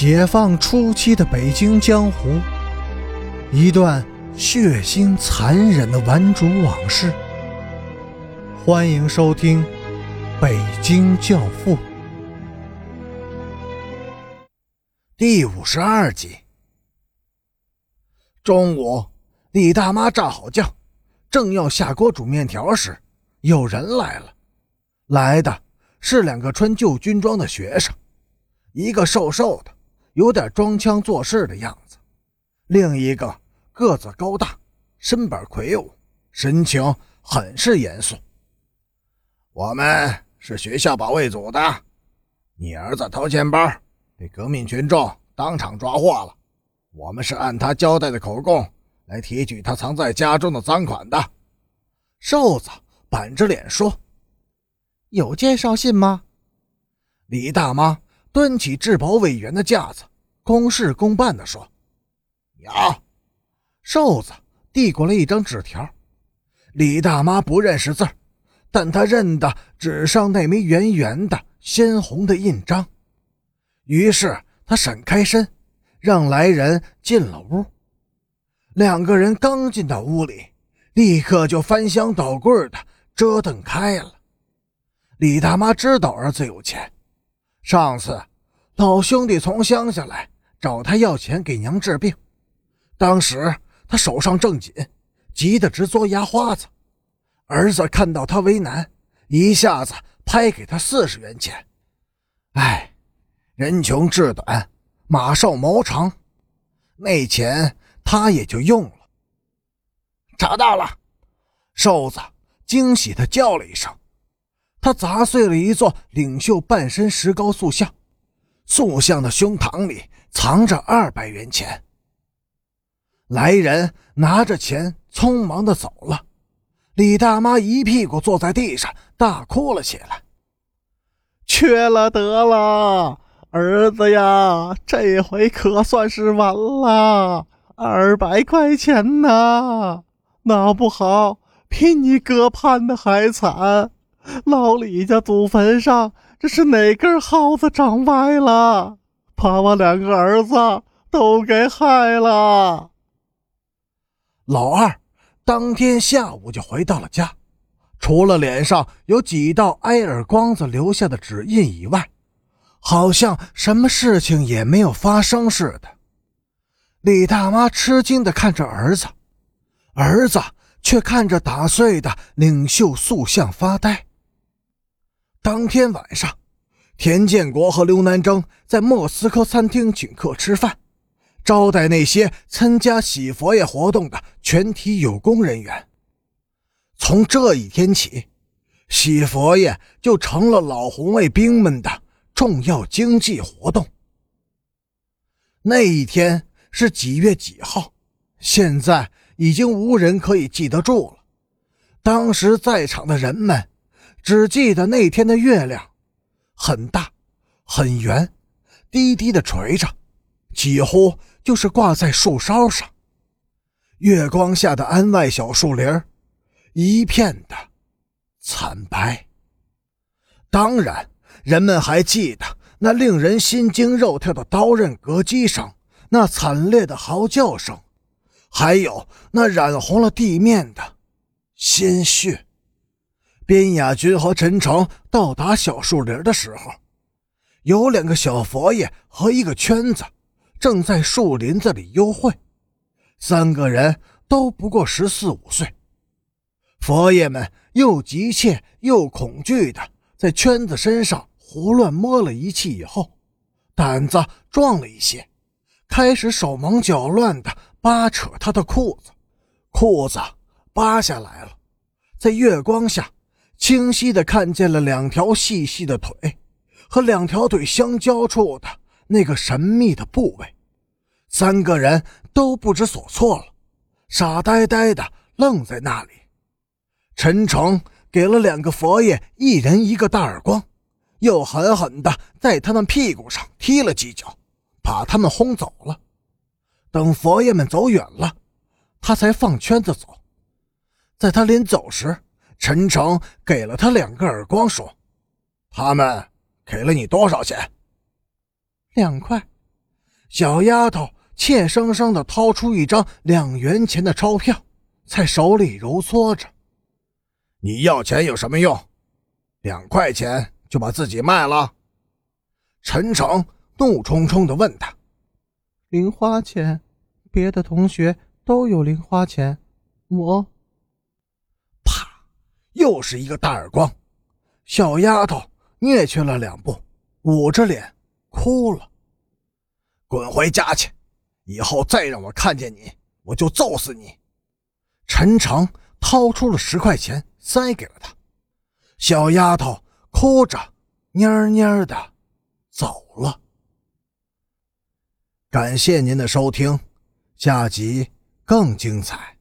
解放初期的北京江湖，一段血腥残忍的顽主往事。欢迎收听《北京教父》第五十二集。中午，李大妈炸好酱，正要下锅煮面条时，有人来了。来的是两个穿旧军装的学生，一个瘦瘦的。有点装腔作势的样子，另一个个子高大，身板魁梧，神情很是严肃。我们是学校保卫组的，你儿子偷钱包，被革命群众当场抓获了。我们是按他交代的口供来提取他藏在家中的赃款的。瘦子板着脸说：“有介绍信吗？”李大妈。端起质保委员的架子，公事公办地说：“有。”瘦子递过来一张纸条。李大妈不认识字但她认得纸上那枚圆圆的、鲜红的印章。于是她闪开身，让来人进了屋。两个人刚进到屋里，立刻就翻箱倒柜的折腾开了。李大妈知道儿子有钱。上次，老兄弟从乡下来找他要钱给娘治病，当时他手上正紧，急得直嘬牙花子。儿子看到他为难，一下子拍给他四十元钱。哎，人穷志短，马瘦毛长，那钱他也就用了。找到了，瘦子惊喜地叫了一声。他砸碎了一座领袖半身石膏塑像，塑像的胸膛里藏着二百元钱。来人拿着钱匆忙的走了，李大妈一屁股坐在地上，大哭了起来。缺了德了，儿子呀，这回可算是完了。二百块钱呐，闹不好比你哥判的还惨。老李家祖坟上，这是哪根耗子长歪了，把我两个儿子都给害了。老二当天下午就回到了家，除了脸上有几道挨耳光子留下的指印以外，好像什么事情也没有发生似的。李大妈吃惊地看着儿子，儿子却看着打碎的领袖塑像发呆。当天晚上，田建国和刘南征在莫斯科餐厅请客吃饭，招待那些参加洗佛爷活动的全体有功人员。从这一天起，洗佛爷就成了老红卫兵们的重要经济活动。那一天是几月几号？现在已经无人可以记得住了。当时在场的人们。只记得那天的月亮很大、很圆，低低的垂着，几乎就是挂在树梢上。月光下的安外小树林一片的惨白。当然，人们还记得那令人心惊肉跳的刀刃割击声，那惨烈的嚎叫声，还有那染红了地面的鲜血。边雅军和陈诚到达小树林的时候，有两个小佛爷和一个圈子正在树林子里幽会，三个人都不过十四五岁。佛爷们又急切又恐惧的在圈子身上胡乱摸了一气以后，胆子壮了一些，开始手忙脚乱的扒扯他的裤子，裤子扒下来了，在月光下。清晰的看见了两条细细的腿，和两条腿相交处的那个神秘的部位。三个人都不知所措了，傻呆呆的愣在那里。陈诚给了两个佛爷一人一个大耳光，又狠狠的在他们屁股上踢了几脚，把他们轰走了。等佛爷们走远了，他才放圈子走。在他临走时。陈诚给了他两个耳光，说：“他们给了你多少钱？”两块。小丫头怯生生地掏出一张两元钱的钞票，在手里揉搓着。你要钱有什么用？两块钱就把自己卖了？陈诚怒冲冲地问他：“零花钱，别的同学都有零花钱，我……”又是一个大耳光，小丫头蹑去了两步，捂着脸哭了。滚回家去！以后再让我看见你，我就揍死你！陈诚掏出了十块钱，塞给了他。小丫头哭着，蔫蔫的走了。感谢您的收听，下集更精彩。